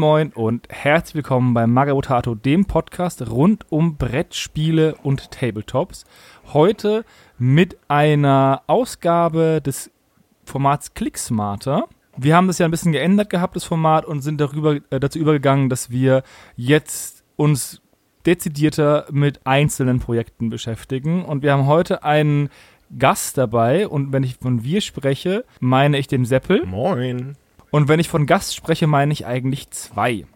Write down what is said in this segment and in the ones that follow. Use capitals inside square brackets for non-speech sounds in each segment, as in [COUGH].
Moin und herzlich willkommen bei Magabotato, dem Podcast rund um Brettspiele und Tabletops. Heute mit einer Ausgabe des Formats Clicksmarter. Wir haben das ja ein bisschen geändert gehabt, das Format, und sind darüber, äh, dazu übergegangen, dass wir jetzt uns dezidierter mit einzelnen Projekten beschäftigen. Und wir haben heute einen Gast dabei. Und wenn ich von wir spreche, meine ich den Seppel. Moin. Und wenn ich von Gast spreche, meine ich eigentlich zwei.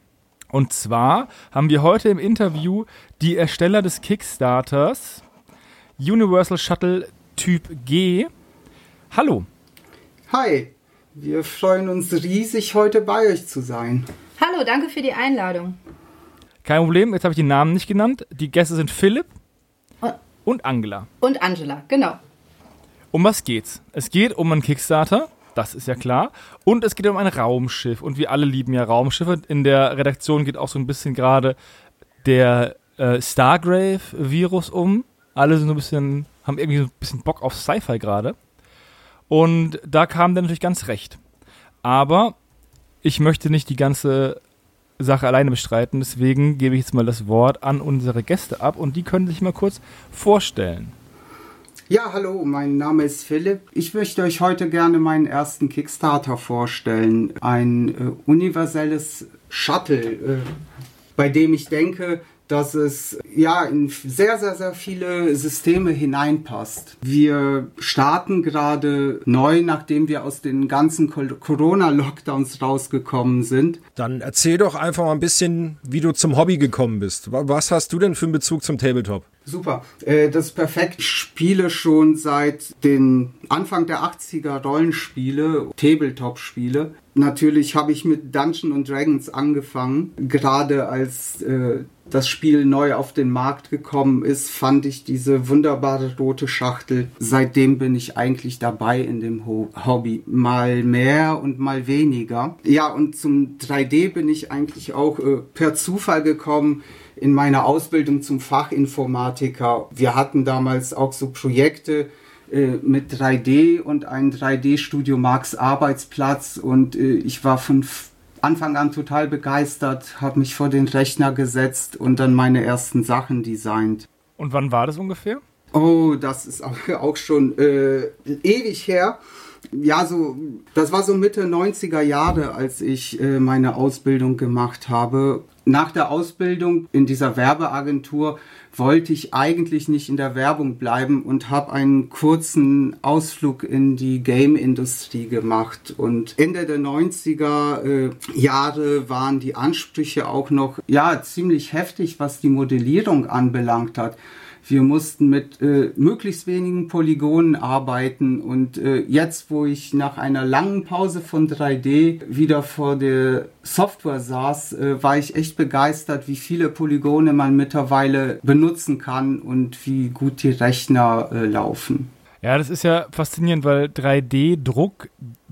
Und zwar haben wir heute im Interview die Ersteller des Kickstarters Universal Shuttle Typ G. Hallo. Hi, wir freuen uns riesig, heute bei euch zu sein. Hallo, danke für die Einladung. Kein Problem, jetzt habe ich die Namen nicht genannt. Die Gäste sind Philipp und Angela. Und Angela, genau. Um was geht's? Es geht um einen Kickstarter das ist ja klar. Und es geht um ein Raumschiff. Und wir alle lieben ja Raumschiffe. In der Redaktion geht auch so ein bisschen gerade der äh, Stargrave-Virus um. Alle sind so ein bisschen, haben irgendwie so ein bisschen Bock auf Sci-Fi gerade. Und da kam der natürlich ganz recht. Aber ich möchte nicht die ganze Sache alleine bestreiten. Deswegen gebe ich jetzt mal das Wort an unsere Gäste ab und die können sich mal kurz vorstellen. Ja, hallo, mein Name ist Philipp. Ich möchte euch heute gerne meinen ersten Kickstarter vorstellen. Ein äh, universelles Shuttle, äh, bei dem ich denke, dass es ja in sehr, sehr, sehr viele Systeme hineinpasst. Wir starten gerade neu, nachdem wir aus den ganzen Corona-Lockdowns rausgekommen sind. Dann erzähl doch einfach mal ein bisschen, wie du zum Hobby gekommen bist. Was hast du denn für einen Bezug zum Tabletop? Super, äh, das ist perfekt. Ich spiele schon seit den Anfang der 80er Rollenspiele, Tabletop-Spiele. Natürlich habe ich mit Dungeons Dragons angefangen. Gerade als äh, das Spiel neu auf den Markt gekommen ist, fand ich diese wunderbare rote Schachtel. Seitdem bin ich eigentlich dabei in dem Ho Hobby. Mal mehr und mal weniger. Ja, und zum 3D bin ich eigentlich auch äh, per Zufall gekommen in meiner Ausbildung zum Fachinformatiker. Wir hatten damals auch so Projekte, äh, mit 3D und ein 3D-Studio Marx Arbeitsplatz und äh, ich war von Anfang an total begeistert, habe mich vor den Rechner gesetzt und dann meine ersten Sachen designt. Und wann war das ungefähr? Oh, das ist auch [LAUGHS] schon äh, ewig her. Ja, so, das war so Mitte 90er Jahre, als ich äh, meine Ausbildung gemacht habe. Nach der Ausbildung in dieser Werbeagentur wollte ich eigentlich nicht in der Werbung bleiben und habe einen kurzen Ausflug in die Game-Industrie gemacht. Und Ende der 90er äh, Jahre waren die Ansprüche auch noch ja ziemlich heftig, was die Modellierung anbelangt hat. Wir mussten mit äh, möglichst wenigen Polygonen arbeiten und äh, jetzt, wo ich nach einer langen Pause von 3D wieder vor der Software saß, äh, war ich echt begeistert, wie viele Polygone man mittlerweile benutzen kann und wie gut die Rechner äh, laufen. Ja, das ist ja faszinierend, weil 3D-Druck,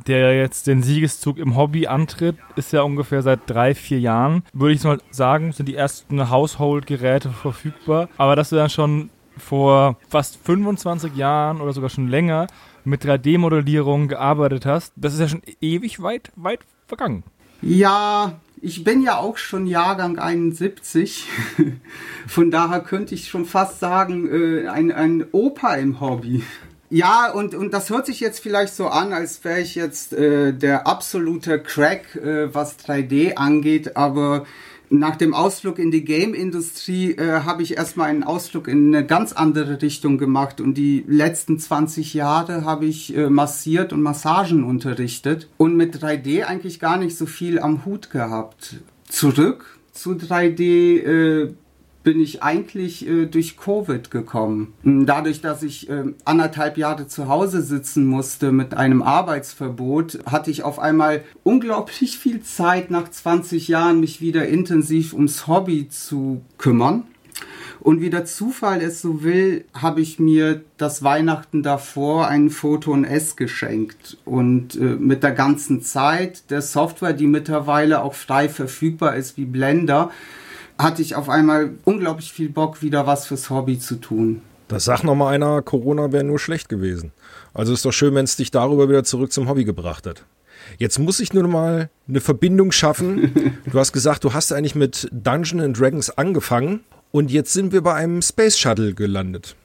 der jetzt den Siegeszug im Hobby antritt, ist ja ungefähr seit drei, vier Jahren. Würde ich mal sagen, sind die ersten Household-Geräte verfügbar. Aber dass du dann schon vor fast 25 Jahren oder sogar schon länger mit 3D-Modellierung gearbeitet hast, das ist ja schon ewig weit, weit vergangen. Ja, ich bin ja auch schon Jahrgang 71. [LAUGHS] Von daher könnte ich schon fast sagen, äh, ein, ein Opa im Hobby. Ja, und, und das hört sich jetzt vielleicht so an, als wäre ich jetzt äh, der absolute Crack, äh, was 3D angeht, aber nach dem Ausflug in die Game-Industrie äh, habe ich erstmal einen Ausflug in eine ganz andere Richtung gemacht und die letzten 20 Jahre habe ich äh, massiert und Massagen unterrichtet und mit 3D eigentlich gar nicht so viel am Hut gehabt. Zurück zu 3D äh, bin ich eigentlich äh, durch Covid gekommen. Dadurch, dass ich äh, anderthalb Jahre zu Hause sitzen musste mit einem Arbeitsverbot, hatte ich auf einmal unglaublich viel Zeit, nach 20 Jahren mich wieder intensiv ums Hobby zu kümmern. Und wie der Zufall es so will, habe ich mir das Weihnachten davor ein Photon S geschenkt. Und äh, mit der ganzen Zeit der Software, die mittlerweile auch frei verfügbar ist wie Blender, hatte ich auf einmal unglaublich viel Bock, wieder was fürs Hobby zu tun. Das sagt noch mal einer, Corona wäre nur schlecht gewesen. Also ist doch schön, wenn es dich darüber wieder zurück zum Hobby gebracht hat. Jetzt muss ich nur mal eine Verbindung schaffen. [LAUGHS] Du hast gesagt, du hast eigentlich mit Dungeons and Dragons angefangen und jetzt sind wir bei einem Space Shuttle gelandet.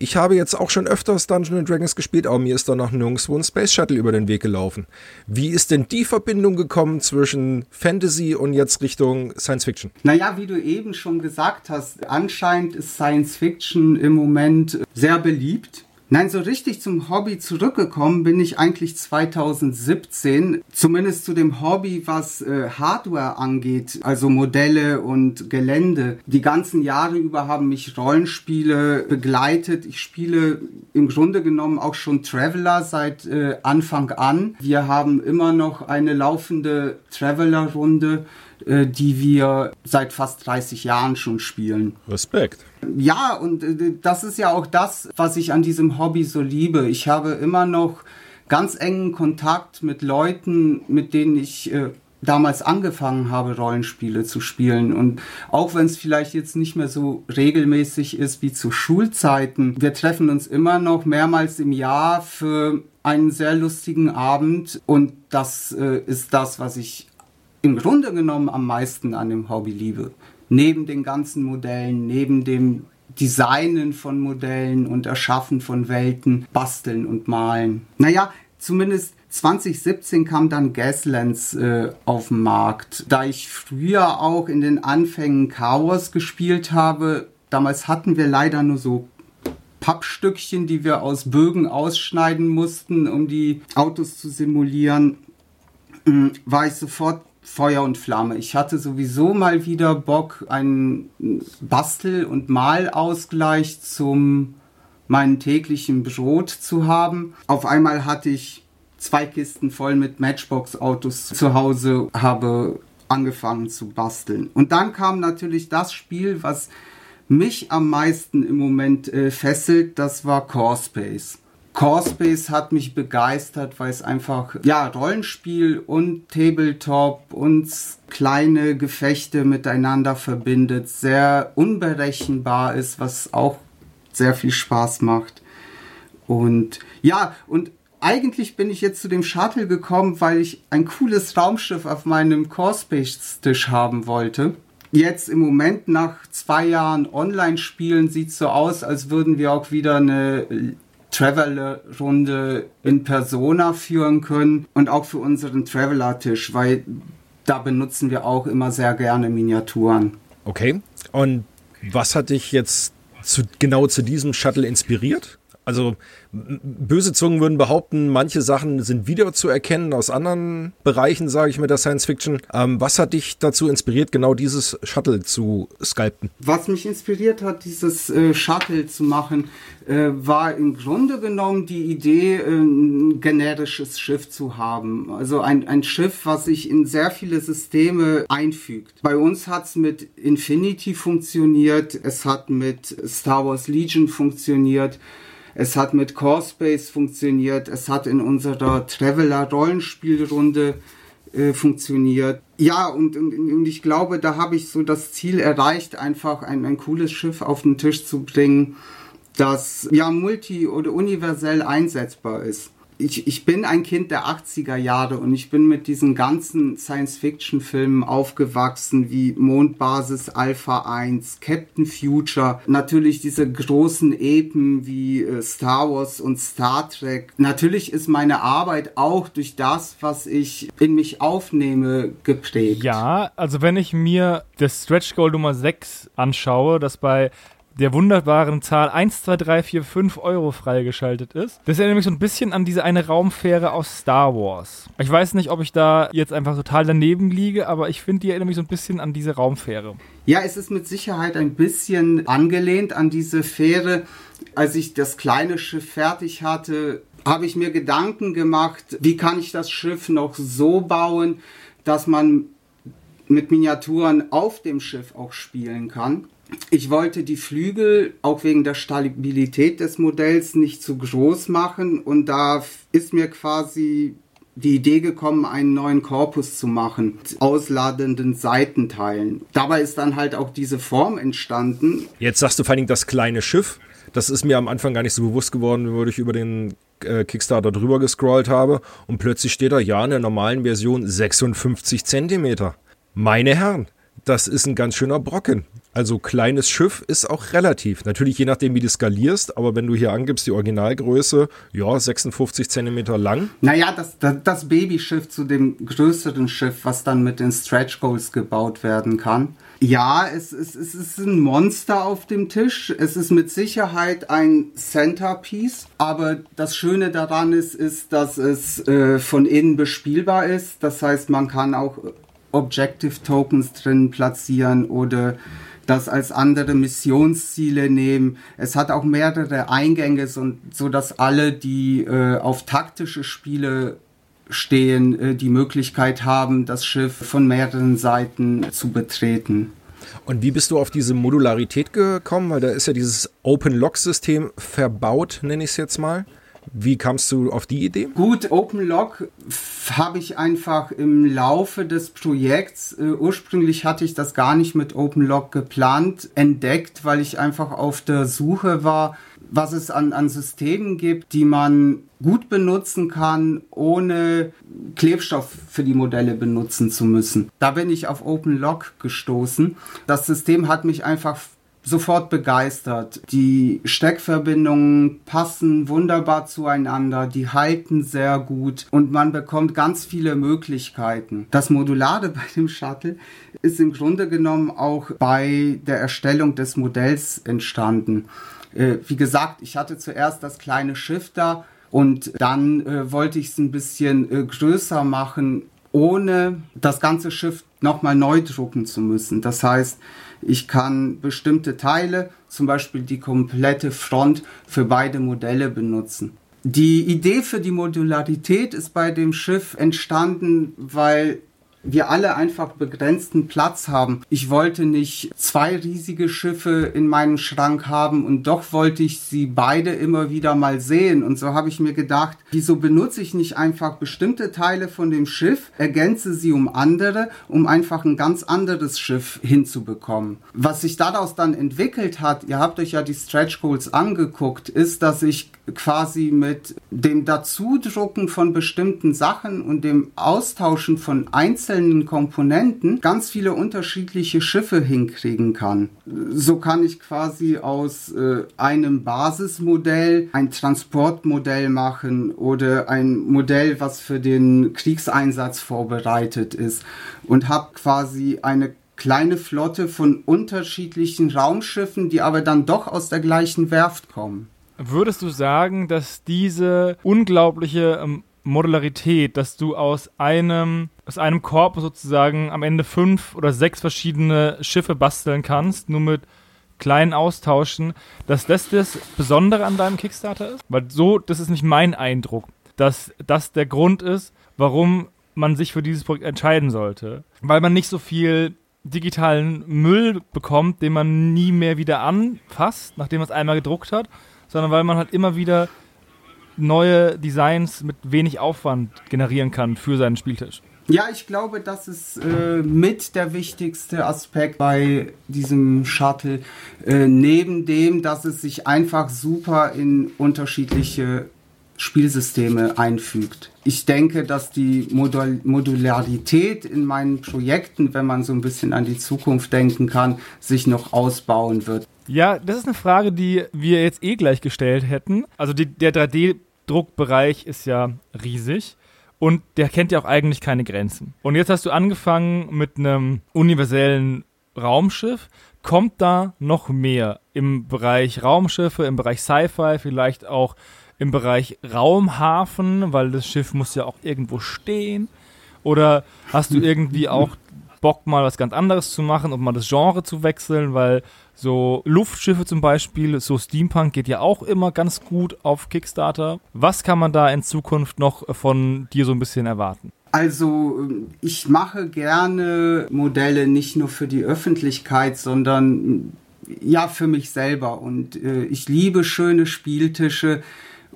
Ich habe jetzt auch schon öfters Dungeons Dragons gespielt, aber mir ist da noch nirgendwo ein Space Shuttle über den Weg gelaufen. Wie ist denn die Verbindung gekommen zwischen Fantasy und jetzt Richtung Science Fiction? Naja, wie du eben schon gesagt hast, anscheinend ist Science Fiction im Moment sehr beliebt. Nein, so richtig zum Hobby zurückgekommen bin ich eigentlich 2017, zumindest zu dem Hobby, was äh, Hardware angeht, also Modelle und Gelände. Die ganzen Jahre über haben mich Rollenspiele begleitet. Ich spiele im Grunde genommen auch schon Traveler seit äh, Anfang an. Wir haben immer noch eine laufende Traveler-Runde die wir seit fast 30 Jahren schon spielen. Respekt. Ja, und äh, das ist ja auch das, was ich an diesem Hobby so liebe. Ich habe immer noch ganz engen Kontakt mit Leuten, mit denen ich äh, damals angefangen habe, Rollenspiele zu spielen. Und auch wenn es vielleicht jetzt nicht mehr so regelmäßig ist wie zu Schulzeiten, wir treffen uns immer noch mehrmals im Jahr für einen sehr lustigen Abend. Und das äh, ist das, was ich im Grunde genommen am meisten an dem Hobby liebe. Neben den ganzen Modellen, neben dem Designen von Modellen und Erschaffen von Welten, basteln und malen. Naja, zumindest 2017 kam dann Gaslands äh, auf den Markt. Da ich früher auch in den Anfängen Chaos gespielt habe, damals hatten wir leider nur so Pappstückchen, die wir aus Bögen ausschneiden mussten, um die Autos zu simulieren, hm, war ich sofort Feuer und Flamme. Ich hatte sowieso mal wieder Bock, einen Bastel- und Malausgleich zum meinen täglichen Brot zu haben. Auf einmal hatte ich zwei Kisten voll mit Matchbox-Autos zu Hause, habe angefangen zu basteln. Und dann kam natürlich das Spiel, was mich am meisten im Moment äh, fesselt, das war Core Space. Corespace hat mich begeistert, weil es einfach, ja, Rollenspiel und Tabletop und kleine Gefechte miteinander verbindet, sehr unberechenbar ist, was auch sehr viel Spaß macht. Und ja, und eigentlich bin ich jetzt zu dem Shuttle gekommen, weil ich ein cooles Raumschiff auf meinem Corespace-Tisch haben wollte. Jetzt im Moment nach zwei Jahren Online-Spielen sieht es so aus, als würden wir auch wieder eine Traveler-Runde in Persona führen können und auch für unseren Traveler-Tisch, weil da benutzen wir auch immer sehr gerne Miniaturen. Okay. Und was hat dich jetzt zu, genau zu diesem Shuttle inspiriert? Also böse Zungen würden behaupten, manche Sachen sind wiederzuerkennen aus anderen Bereichen, sage ich mit der Science Fiction. Ähm, was hat dich dazu inspiriert, genau dieses Shuttle zu sculpten? Was mich inspiriert hat, dieses äh, Shuttle zu machen, äh, war im Grunde genommen die Idee, äh, ein generisches Schiff zu haben. Also ein, ein Schiff, was sich in sehr viele Systeme einfügt. Bei uns hat es mit Infinity funktioniert, es hat mit Star Wars Legion funktioniert. Es hat mit Core Space funktioniert. Es hat in unserer Traveler Rollenspielrunde äh, funktioniert. Ja, und, und, und ich glaube, da habe ich so das Ziel erreicht, einfach ein, ein cooles Schiff auf den Tisch zu bringen, das ja multi- oder universell einsetzbar ist ich, ich bin ein Kind der 80er Jahre und ich bin mit diesen ganzen Science-Fiction-Filmen aufgewachsen, wie Mondbasis Alpha 1, Captain Future, natürlich diese großen Epen wie äh, Star Wars und Star Trek. Natürlich ist meine Arbeit auch durch das, was ich in mich aufnehme, geprägt. Ja, also wenn ich mir das Stretch Goal Nummer 6 anschaue, das bei der wunderbaren Zahl 1, 2, 3, 4, 5 Euro freigeschaltet ist. Das erinnert mich so ein bisschen an diese eine Raumfähre aus Star Wars. Ich weiß nicht, ob ich da jetzt einfach total daneben liege, aber ich finde, die erinnert mich so ein bisschen an diese Raumfähre. Ja, es ist mit Sicherheit ein bisschen angelehnt an diese Fähre. Als ich das kleine Schiff fertig hatte, habe ich mir Gedanken gemacht, wie kann ich das Schiff noch so bauen, dass man mit Miniaturen auf dem Schiff auch spielen kann ich wollte die Flügel auch wegen der Stabilität des Modells nicht zu groß machen und da ist mir quasi die Idee gekommen, einen neuen Korpus zu machen, ausladenden Seitenteilen. Dabei ist dann halt auch diese Form entstanden. Jetzt sagst du vor allem das kleine Schiff. Das ist mir am Anfang gar nicht so bewusst geworden, würde ich über den äh, Kickstarter drüber gescrollt habe und plötzlich steht da, ja, in der normalen Version 56 Zentimeter. Meine Herren, das ist ein ganz schöner Brocken. Also kleines Schiff ist auch relativ. Natürlich je nachdem, wie du skalierst, aber wenn du hier angibst, die Originalgröße, ja, 56 Zentimeter lang. Naja, das, das, das Babyschiff zu dem größeren Schiff, was dann mit den Stretch Goals gebaut werden kann. Ja, es, es, es ist ein Monster auf dem Tisch. Es ist mit Sicherheit ein Centerpiece. Aber das Schöne daran ist, ist, dass es äh, von innen bespielbar ist. Das heißt, man kann auch Objective Tokens drin platzieren oder das als andere Missionsziele nehmen. Es hat auch mehrere Eingänge, so, dass alle, die äh, auf taktische Spiele stehen, äh, die Möglichkeit haben, das Schiff von mehreren Seiten zu betreten. Und wie bist du auf diese Modularität gekommen? Weil da ist ja dieses Open-Lock-System verbaut, nenne ich es jetzt mal. Wie kamst du auf die Idee? Gut, OpenLog habe ich einfach im Laufe des Projekts, äh, ursprünglich hatte ich das gar nicht mit OpenLog geplant, entdeckt, weil ich einfach auf der Suche war, was es an, an Systemen gibt, die man gut benutzen kann, ohne Klebstoff für die Modelle benutzen zu müssen. Da bin ich auf OpenLog gestoßen. Das System hat mich einfach sofort begeistert. Die Steckverbindungen passen wunderbar zueinander, die halten sehr gut und man bekommt ganz viele Möglichkeiten. Das Modulare [LAUGHS] bei dem Shuttle ist im Grunde genommen auch bei der Erstellung des Modells entstanden. Äh, wie gesagt, ich hatte zuerst das kleine Schiff da und dann äh, wollte ich es ein bisschen äh, größer machen, ohne das ganze Schiff nochmal neu drucken zu müssen. Das heißt, ich kann bestimmte Teile, zum Beispiel die komplette Front, für beide Modelle benutzen. Die Idee für die Modularität ist bei dem Schiff entstanden, weil wir alle einfach begrenzten Platz haben. Ich wollte nicht zwei riesige Schiffe in meinem Schrank haben und doch wollte ich sie beide immer wieder mal sehen. Und so habe ich mir gedacht, wieso benutze ich nicht einfach bestimmte Teile von dem Schiff, ergänze sie um andere, um einfach ein ganz anderes Schiff hinzubekommen. Was sich daraus dann entwickelt hat, ihr habt euch ja die Stretch Goals angeguckt, ist, dass ich quasi mit dem Dazudrucken von bestimmten Sachen und dem Austauschen von einzelnen einzelnen Komponenten ganz viele unterschiedliche Schiffe hinkriegen kann. So kann ich quasi aus äh, einem Basismodell ein Transportmodell machen oder ein Modell, was für den Kriegseinsatz vorbereitet ist und habe quasi eine kleine Flotte von unterschiedlichen Raumschiffen, die aber dann doch aus der gleichen Werft kommen. Würdest du sagen, dass diese unglaubliche ähm, Modularität, dass du aus einem, aus einem Korb sozusagen am Ende fünf oder sechs verschiedene Schiffe basteln kannst, nur mit kleinen Austauschen, dass das das Besondere an deinem Kickstarter ist? Weil so, das ist nicht mein Eindruck, dass das der Grund ist, warum man sich für dieses Projekt entscheiden sollte. Weil man nicht so viel digitalen Müll bekommt, den man nie mehr wieder anfasst, nachdem man es einmal gedruckt hat, sondern weil man halt immer wieder neue Designs mit wenig Aufwand generieren kann für seinen Spieltisch. Ja, ich glaube, das ist äh, mit der wichtigste Aspekt bei diesem Shuttle. Äh, neben dem, dass es sich einfach super in unterschiedliche Spielsysteme einfügt. Ich denke, dass die Modul Modularität in meinen Projekten, wenn man so ein bisschen an die Zukunft denken kann, sich noch ausbauen wird. Ja, das ist eine Frage, die wir jetzt eh gleich gestellt hätten. Also die, der 3D Druckbereich ist ja riesig und der kennt ja auch eigentlich keine Grenzen. Und jetzt hast du angefangen mit einem universellen Raumschiff. Kommt da noch mehr im Bereich Raumschiffe, im Bereich Sci-Fi, vielleicht auch im Bereich Raumhafen, weil das Schiff muss ja auch irgendwo stehen? Oder hast du irgendwie auch Bock, mal was ganz anderes zu machen und mal das Genre zu wechseln, weil so Luftschiffe zum Beispiel, so Steampunk geht ja auch immer ganz gut auf Kickstarter. Was kann man da in Zukunft noch von dir so ein bisschen erwarten? Also ich mache gerne Modelle nicht nur für die Öffentlichkeit, sondern ja für mich selber. Und äh, ich liebe schöne Spieltische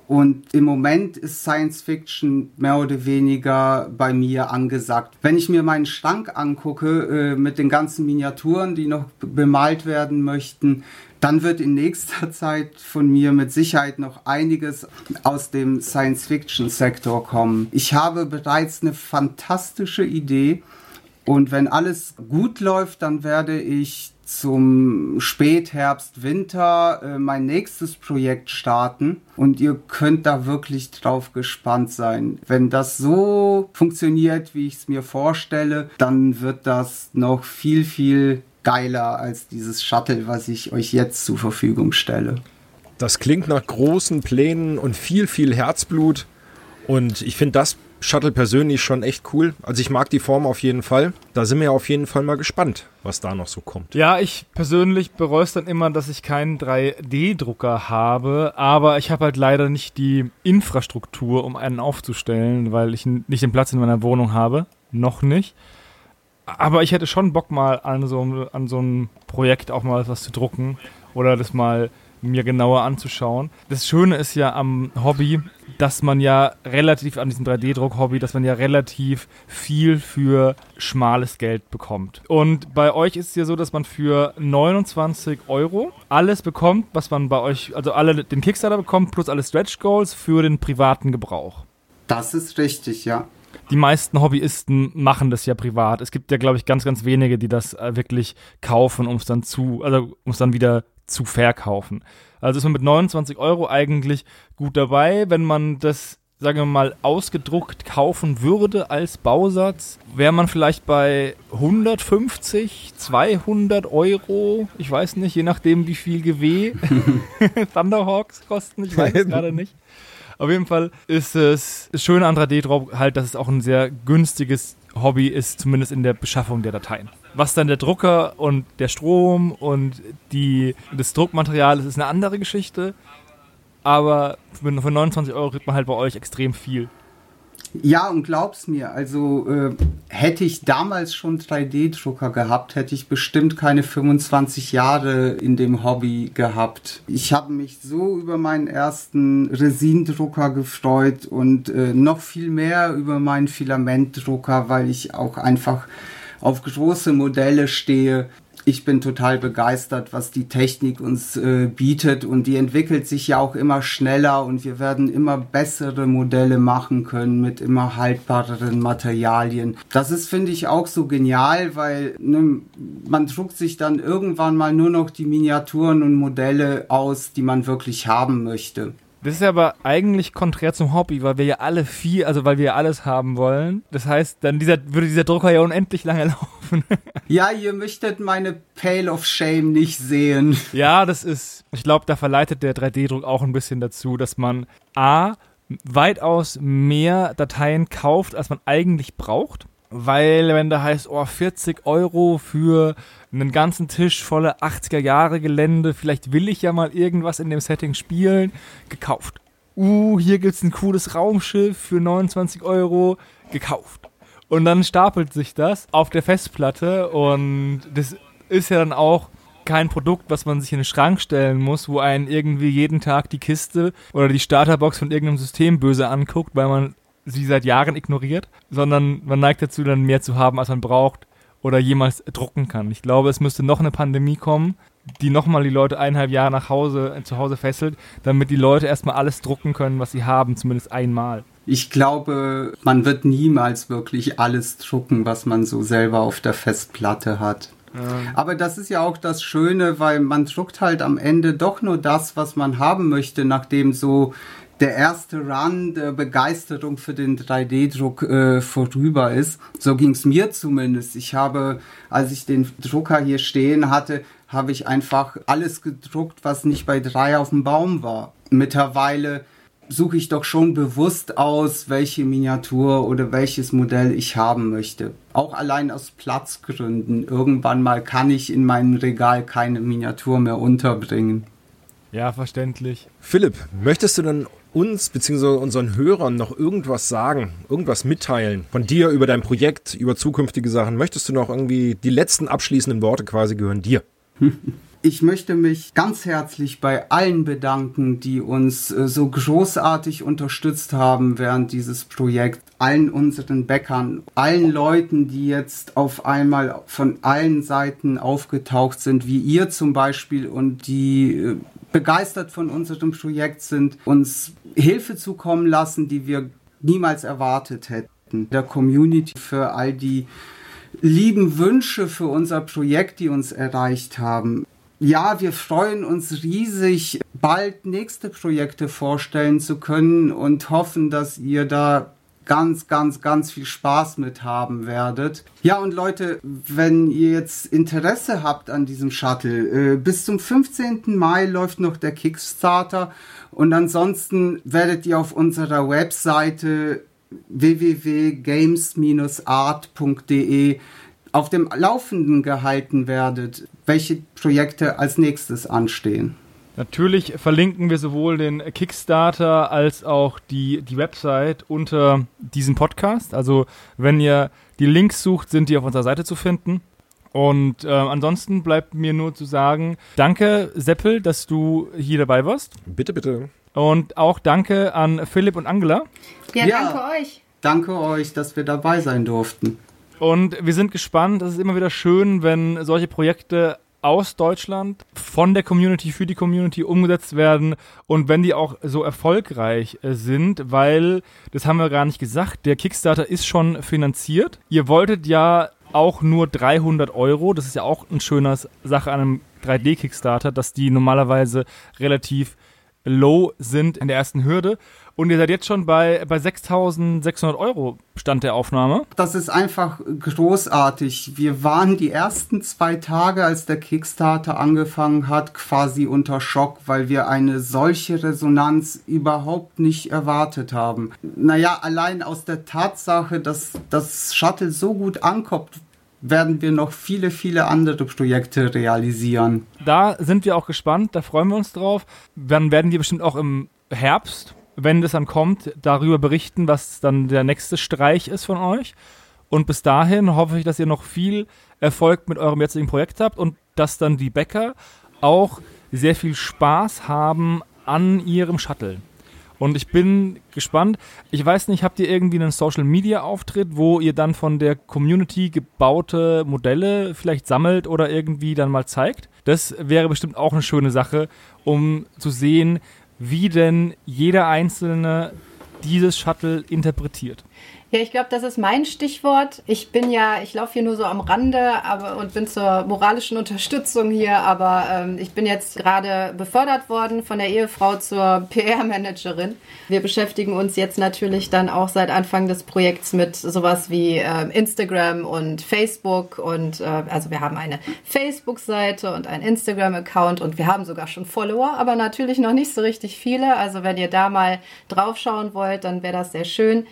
Und im Moment ist Science Fiction mehr oder weniger bei mir angesagt. Wenn ich mir meinen Schrank angucke äh, mit den ganzen Miniaturen, die noch bemalt werden möchten, dann wird in nächster [LAUGHS] Zeit von mir mit Sicherheit noch einiges aus dem Science-Fiction-Sektor kommen. Ich habe bereits eine fantastische Idee und wenn alles gut läuft, dann werde ich zum Spätherbst, Winter äh, mein nächstes Projekt starten und ihr könnt da wirklich drauf gespannt sein. Wenn das so funktioniert, wie ich es mir vorstelle, dann wird das noch viel, viel geiler als dieses Shuttle, was ich euch jetzt zur Verfügung stelle. Das klingt nach großen Plänen und viel, viel Herzblut. Und ich finde das Shuttle persönlich schon echt cool. Also ich mag die Form auf jeden Fall. Da sind wir auf jeden Fall mal gespannt, was da noch so kommt. Ja, ich persönlich bereue es dann immer, dass ich keinen 3D-Drucker habe, aber ich habe halt leider nicht die Infrastruktur, um einen aufzustellen, weil ich nicht den Platz in meiner Wohnung habe. Noch nicht. Aber ich hätte schon Bock mal an so, an so einem Projekt auch mal was zu drucken oder das mal mir genauer anzuschauen. Das Schöne ist ja am Hobby, dass man ja relativ, an diesem 3D-Druck-Hobby, dass man ja relativ viel für schmales Geld bekommt. Und bei euch ist es ja so, dass man für 29 Euro alles bekommt, was man bei euch, also alle den Kickstarter bekommt, plus alle Stretch Goals für den privaten Gebrauch. Das ist richtig, ja. Die meisten Hobbyisten machen das ja privat. Es gibt ja, glaube ich, ganz, ganz wenige, die das äh, wirklich kaufen, um es dann zu, also um es dann wieder zu verkaufen. Also ist man mit 29 Euro eigentlich gut dabei, wenn man das sagen wir mal, ausgedruckt kaufen würde als Bausatz, wäre man vielleicht bei 150, 200 Euro, ich weiß nicht, je nachdem wie viel GW [LAUGHS] [LAUGHS] Thunderhawks kosten, ich weiß es gerade nicht. Auf jeden Fall ist es das Schöne an 3D-Druck halt, dass es auch ein sehr günstiges Hobby ist, zumindest in der Beschaffung der Dateien. Was dann der Drucker und der Strom und die, das Druckmaterial ist, ist eine andere Geschichte. Aber für 29 Euro kriegt man halt bei euch extrem viel. Ja, und glaub's mir, also äh, hätte ich damals schon 3D-Drucker gehabt, hätte ich bestimmt keine 25 Jahre in dem Hobby gehabt. Ich habe mich so über meinen ersten Resindrucker gefreut und äh, noch viel mehr über meinen Filamentdrucker, weil ich auch einfach auf große Modelle stehe. Ich bin total begeistert, was die Technik uns äh, bietet und die entwickelt sich ja auch immer schneller und wir werden immer bessere Modelle machen können mit immer haltbareren Materialien. Das ist, finde ich, auch so genial, weil ne, man druckt sich dann irgendwann mal nur noch die Miniaturen und Modelle aus, die man wirklich haben möchte. Das ist aber eigentlich konträr zum Hobby, weil wir ja alle viel, also weil wir ja alles haben wollen. Das heißt, dann dieser, würde dieser Drucker ja unendlich lange [LAUGHS] laufen. ja, ihr möchtet meine Pale of Shame nicht sehen. Ja, das ist, ich glaube, da verleitet der 3D-Druck auch ein bisschen dazu, dass man A, weitaus mehr Dateien kauft, als man eigentlich braucht. Weil, wenn da heißt, oh, 40 Euro für einen ganzen Tisch voller 80er Jahre Gelände, vielleicht will ich ja mal irgendwas in dem Setting spielen, gekauft. Uh, hier gibt's ein cooles Raumschiff für 29 Euro, gekauft. Und dann stapelt sich das auf der Festplatte und das ist ja dann auch kein Produkt, was man sich in den Schrank stellen muss, wo einen irgendwie jeden Tag die Kiste oder die Starterbox von irgendeinem System böse anguckt, weil man sie seit Jahren ignoriert, sondern man neigt dazu, dann mehr zu haben, als man braucht oder jemals drucken kann. Ich glaube, es müsste noch eine Pandemie kommen, die nochmal die Leute eineinhalb Jahre nach Hause, äh, zu Hause fesselt, damit die Leute erstmal alles drucken können, was sie haben, zumindest einmal. Ich glaube, man wird niemals wirklich alles drucken, was man so selber auf der Festplatte hat. Aber das ist ja auch das Schöne, weil man druckt halt am Ende doch nur das, was man haben möchte, nachdem so der erste Run der Begeisterung für den 3D-Druck äh, vorüber ist. So ging es mir zumindest. Ich habe, als ich den Drucker hier stehen hatte, habe ich einfach alles gedruckt, was nicht bei drei auf dem Baum war. Mittlerweile suche ich doch schon bewusst aus, welche Miniatur oder welches Modell ich haben möchte. Auch allein aus Platzgründen. Irgendwann mal kann ich in meinem Regal keine Miniatur mehr unterbringen. Ja, verständlich. Philipp, möchtest du dann uns bzw. unseren Hörern noch irgendwas sagen, irgendwas mitteilen von dir über dein Projekt, über zukünftige Sachen? Möchtest du noch irgendwie die letzten abschließenden Worte quasi gehören dir? [LAUGHS] Ich möchte mich ganz herzlich bei allen bedanken, die uns äh, so großartig unterstützt haben während dieses Projekts. Allen unseren Bäckern, allen Leuten, die jetzt auf einmal von allen Seiten aufgetaucht sind, wie ihr zum Beispiel und die äh, begeistert von unserem Projekt sind, uns Hilfe zukommen lassen, die wir niemals erwartet hätten. Der Community für all die lieben Wünsche für unser Projekt, die uns erreicht haben. Ja, wir freuen uns riesig, bald nächste Projekte vorstellen zu können und hoffen, dass ihr da ganz, ganz, ganz viel Spaß mit haben werdet. Ja, und Leute, wenn ihr jetzt Interesse habt an diesem Shuttle, äh, bis zum 15. Mai läuft noch der Kickstarter und ansonsten werdet ihr auf unserer Webseite www.games-art.de auf dem Laufenden gehalten werdet, welche Projekte als nächstes anstehen. Natürlich verlinken wir sowohl den Kickstarter als auch die, die Website unter diesem Podcast. Also wenn ihr die Links sucht, sind die auf unserer Seite zu finden. Und äh, ansonsten bleibt mir nur zu sagen, danke Seppel, dass du hier dabei warst. Bitte, bitte. Und auch danke an Philipp und Angela. Ja, ja, danke euch. Danke euch, dass wir dabei sein durften. Und wir sind gespannt. Es ist immer wieder schön, wenn solche Projekte aus Deutschland von der Community für die Community umgesetzt werden und wenn die auch so erfolgreich äh, sind, weil, das haben wir gar nicht gesagt, der Kickstarter ist schon finanziert. Ihr wolltet ja auch nur 300 Euro, das ist ja auch eine schöne Sache an einem 3D-Kickstarter, dass die normalerweise relativ low sind in der ersten Hürde. Und ihr seid jetzt schon bei, bei 6.600 Euro Stand der Aufnahme. Das ist einfach großartig. Wir waren die ersten zwei Tage, als der Kickstarter angefangen hat, quasi unter Schock, weil wir eine solche Resonanz überhaupt nicht erwartet haben. Naja, allein aus der Tatsache, dass das Shuttle so gut ankommt, werden wir noch viele, viele andere Projekte realisieren. Da sind wir auch gespannt, da freuen wir uns drauf. Dann werden wir bestimmt auch im Herbst, wenn das dann kommt, darüber berichten, was dann der nächste Streich ist von euch. Und bis dahin hoffe ich, dass ihr noch viel Erfolg mit eurem jetzigen Projekt habt und dass dann die Bäcker auch sehr viel Spaß haben an ihrem Shuttle. Und ich bin gespannt. Ich weiß nicht, habt ihr irgendwie einen Social Media Auftritt, wo ihr dann von der Community gebaute Modelle vielleicht sammelt oder irgendwie dann mal zeigt? Das wäre bestimmt auch eine schöne Sache, um zu sehen, wie denn jeder einzelne dieses Shuttle interpretiert. Ja, ich glaube, das ist mein Stichwort. Ich bin ja, ich laufe hier nur so am Rande aber, und bin zur moralischen Unterstützung hier, aber ähm, ich bin jetzt gerade befördert worden von der Ehefrau zur PR-Managerin. Wir beschäftigen uns jetzt natürlich dann auch seit Anfang des Projekts mit sowas wie äh, Instagram und Facebook und äh, also wir haben eine Facebook-Seite und einen Instagram-Account und wir haben sogar schon Follower, aber natürlich noch nicht so richtig viele. Also wenn ihr da mal draufschauen wollt, dann wäre das sehr schön.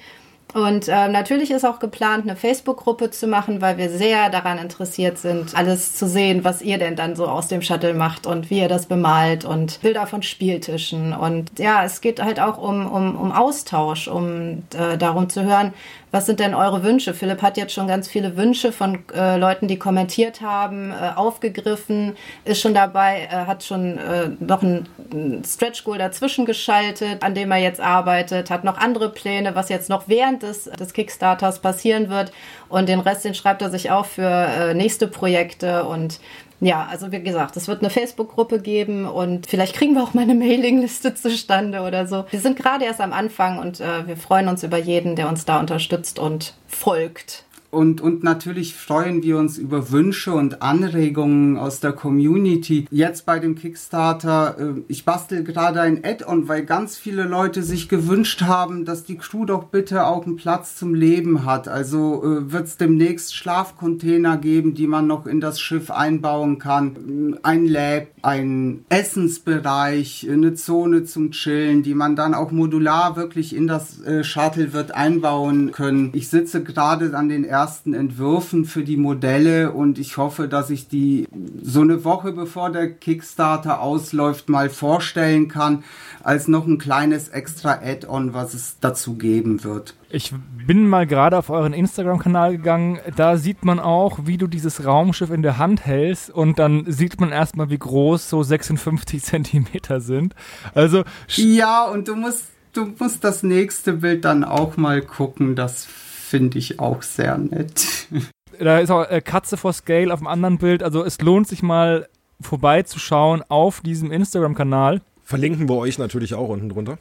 Und äh, natürlich ist auch geplant, eine Facebook-Gruppe zu machen, weil wir sehr daran interessiert sind, alles zu sehen, was ihr denn dann so aus dem Shuttle macht und wie ihr das bemalt und Bilder von Spieltischen. Und ja, es geht halt auch um, um, um Austausch, um äh, darum zu hören, was sind denn eure Wünsche? Philipp hat jetzt schon ganz viele Wünsche von äh, Leuten, die kommentiert haben, äh, aufgegriffen, ist schon dabei, äh, hat schon äh, noch ein, ein Stretch Goal dazwischen geschaltet, an dem er jetzt arbeitet, hat noch andere Pläne, was jetzt noch während des, des Kickstarters passieren wird. Und den Rest, den schreibt er sich auch für äh, nächste Projekte und ja, also wie gesagt, es wird eine Facebook-Gruppe geben und vielleicht kriegen wir auch mal eine Mailingliste [LAUGHS] zustande oder so. Wir sind gerade erst am Anfang und äh, wir freuen uns über jeden, der uns da unterstützt und folgt. Und, und natürlich freuen wir uns über Wünsche und Anregungen aus der Community. Jetzt bei dem Kickstarter, äh, ich bastel gerade ein Add-on, weil ganz viele Leute sich gewünscht haben, dass die Crew doch bitte auch einen Platz zum Leben hat. Also äh, wird es demnächst Schlafcontainer geben, die man noch in das Schiff einbauen kann. Ein Lab, ein Essensbereich, eine Zone zum Chillen, die man dann auch modular wirklich in das äh, Shuttle wird einbauen können. Ich sitze gerade an den ersten ersten Entwürfen für die Modelle und ich hoffe, dass ich die so eine Woche bevor der Kickstarter ausläuft mal vorstellen kann, als noch ein kleines extra Add-on, was es dazu geben wird. Ich bin mal gerade auf euren Instagram-Kanal gegangen. Da sieht man auch, wie du dieses Raumschiff in der Hand hältst und dann sieht man erstmal, wie groß so 56 [LAUGHS] Zentimeter sind. Also ja, und du musst, du musst das nächste Bild dann auch mal gucken. Das finde ich auch sehr nett. [LAUGHS] Da ist auch äh, Katze for Scale auf dem anderen Bild. Also es lohnt sich mal vorbeizuschauen auf diesem Instagram-Kanal. Verlinken wir euch natürlich auch unten drunter.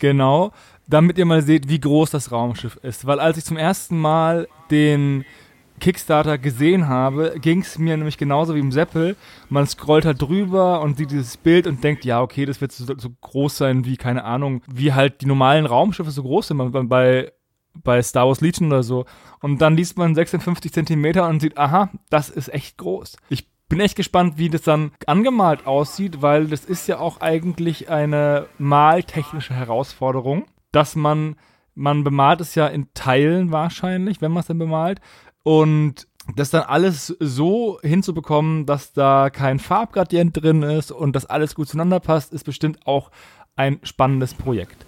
Genau, damit ihr mal seht, wie groß das Raumschiff ist. Weil als ich zum ersten Mal den Kickstarter gesehen habe, ging es mir nämlich genauso wie im Seppel. Man scrollt halt drüber und sieht dieses Bild und denkt, ja, okay, das wird so, so groß sein wie, keine Ahnung, wie halt die normalen Raumschiffe so groß sind bei, bei Star Wars Legion oder so. Und dann liest man 56 Zentimeter und sieht, aha, das ist echt groß. Ich bin echt gespannt, wie das dann angemalt aussieht, weil das ist ja auch eigentlich eine maltechnische Herausforderung, dass man, man bemalt es ja in Teilen wahrscheinlich, wenn man es dann bemalt. Und das dann alles so hinzubekommen, dass da kein Farbgradient drin ist und dass alles gut zueinander passt, ist bestimmt auch ein spannendes Projekt.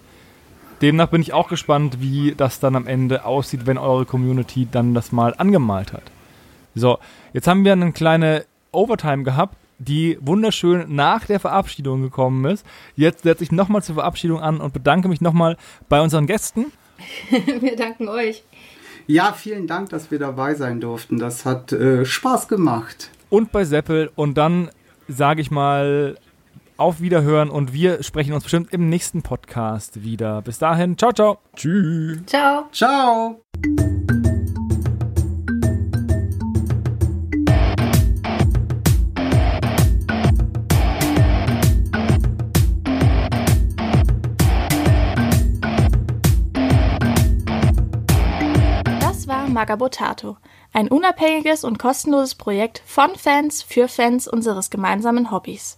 Demnach bin ich auch gespannt, wie das dann am Ende aussieht, wenn eure Community dann das mal angemalt hat. So, jetzt haben wir eine kleine Overtime gehabt, die wunderschön nach der Verabschiedung gekommen ist. Jetzt setze ich nochmal zur Verabschiedung an und bedanke mich nochmal bei unseren Gästen. [LAUGHS] wir danken euch. Ja, vielen Dank, dass wir dabei sein durften. Das hat äh, Spaß gemacht. Und bei Seppel. Und dann sage ich mal auf Wiederhören und wir sprechen uns bestimmt im nächsten Podcast wieder. Bis dahin, ciao, ciao. Tschüss. Ciao. Ciao. Magabotato, ein unabhängiges und kostenloses Projekt von Fans für Fans unseres gemeinsamen Hobbys.